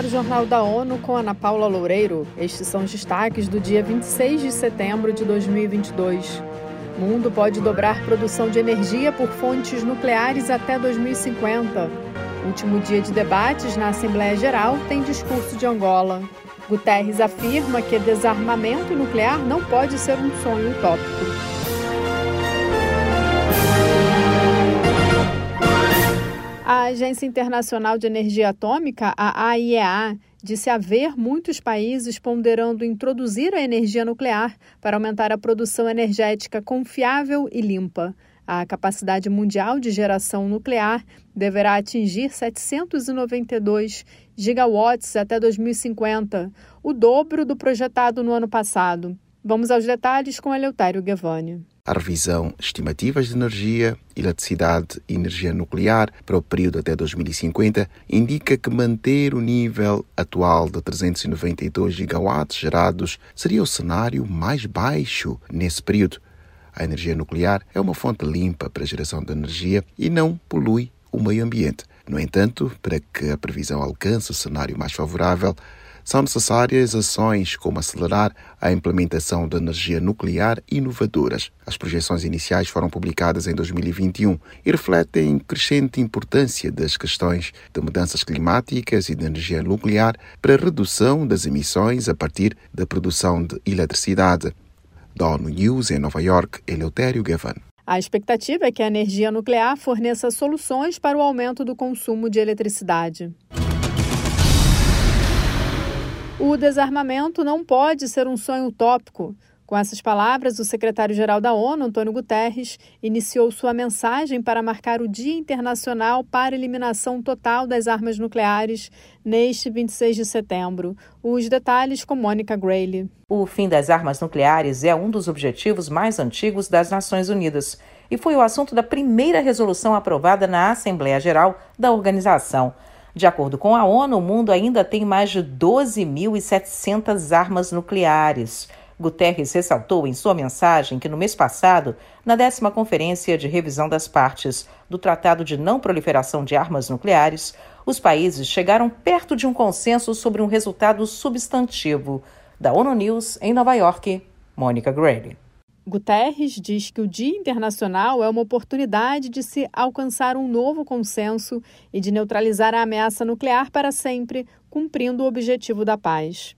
para o Jornal da ONU com Ana Paula Loureiro. Estes são os destaques do dia 26 de setembro de 2022. O mundo pode dobrar produção de energia por fontes nucleares até 2050. Último dia de debates na Assembleia Geral tem discurso de Angola. Guterres afirma que desarmamento nuclear não pode ser um sonho utópico. Agência Internacional de Energia Atômica, a AIEA, disse haver muitos países ponderando introduzir a energia nuclear para aumentar a produção energética confiável e limpa. A capacidade mundial de geração nuclear deverá atingir 792 gigawatts até 2050, o dobro do projetado no ano passado. Vamos aos detalhes com Eleutério Gavani. A revisão estimativas de energia, eletricidade e energia nuclear para o período até 2050 indica que manter o nível atual de 392 gigawatts gerados seria o cenário mais baixo nesse período. A energia nuclear é uma fonte limpa para a geração de energia e não polui o meio ambiente. No entanto, para que a previsão alcance o cenário mais favorável, são necessárias ações como acelerar a implementação de energia nuclear inovadoras. As projeções iniciais foram publicadas em 2021 e refletem crescente importância das questões de mudanças climáticas e de energia nuclear para a redução das emissões a partir da produção de eletricidade. Da ONU News em Nova York, Eleutério Gavan. A expectativa é que a energia nuclear forneça soluções para o aumento do consumo de eletricidade. O desarmamento não pode ser um sonho utópico. Com essas palavras, o secretário-geral da ONU, Antônio Guterres, iniciou sua mensagem para marcar o Dia Internacional para a Eliminação Total das Armas Nucleares neste 26 de setembro. Os detalhes com Mônica Grayle. O fim das armas nucleares é um dos objetivos mais antigos das Nações Unidas e foi o assunto da primeira resolução aprovada na Assembleia Geral da organização. De acordo com a ONU, o mundo ainda tem mais de 12.700 armas nucleares. Guterres ressaltou em sua mensagem que no mês passado, na décima Conferência de Revisão das Partes do Tratado de Não Proliferação de Armas Nucleares, os países chegaram perto de um consenso sobre um resultado substantivo. Da ONU News, em Nova York, Mônica Grady. Guterres diz que o Dia Internacional é uma oportunidade de se alcançar um novo consenso e de neutralizar a ameaça nuclear para sempre, cumprindo o objetivo da paz.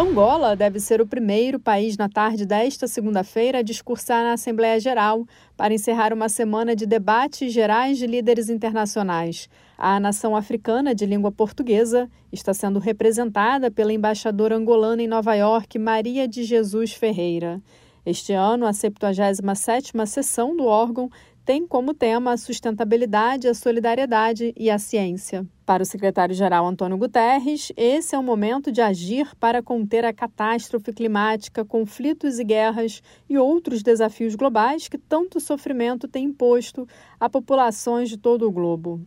Angola deve ser o primeiro país na tarde desta segunda-feira a discursar na Assembleia Geral para encerrar uma semana de debates gerais de líderes internacionais. A nação africana de língua portuguesa está sendo representada pela embaixadora angolana em Nova York, Maria de Jesus Ferreira. Este ano, a 77ª sessão do órgão tem como tema a sustentabilidade, a solidariedade e a ciência. Para o secretário-geral Antônio Guterres, esse é o momento de agir para conter a catástrofe climática, conflitos e guerras e outros desafios globais que tanto sofrimento têm imposto a populações de todo o globo.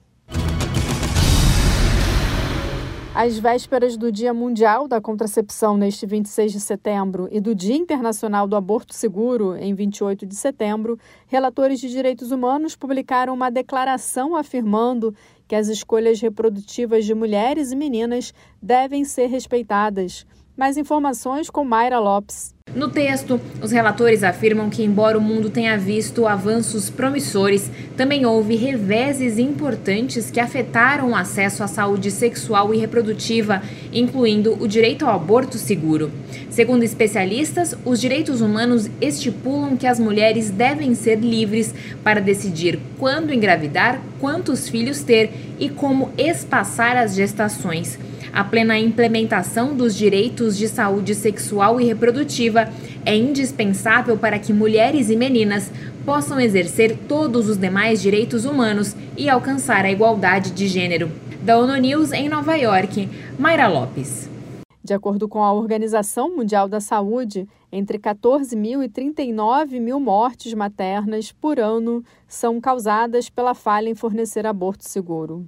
Às vésperas do Dia Mundial da Contracepção, neste 26 de setembro, e do Dia Internacional do Aborto Seguro, em 28 de setembro, relatores de direitos humanos publicaram uma declaração afirmando que as escolhas reprodutivas de mulheres e meninas devem ser respeitadas. Mais informações com Mayra Lopes. No texto, os relatores afirmam que, embora o mundo tenha visto avanços promissores, também houve reveses importantes que afetaram o acesso à saúde sexual e reprodutiva, incluindo o direito ao aborto seguro. Segundo especialistas, os direitos humanos estipulam que as mulheres devem ser livres para decidir quando engravidar, quantos filhos ter e como espaçar as gestações. A plena implementação dos direitos de saúde sexual e reprodutiva é indispensável para que mulheres e meninas possam exercer todos os demais direitos humanos e alcançar a igualdade de gênero. Da ONU News em Nova York, Mayra Lopes. De acordo com a Organização Mundial da Saúde, entre 14 mil e 39 mil mortes maternas por ano são causadas pela falha em fornecer aborto seguro.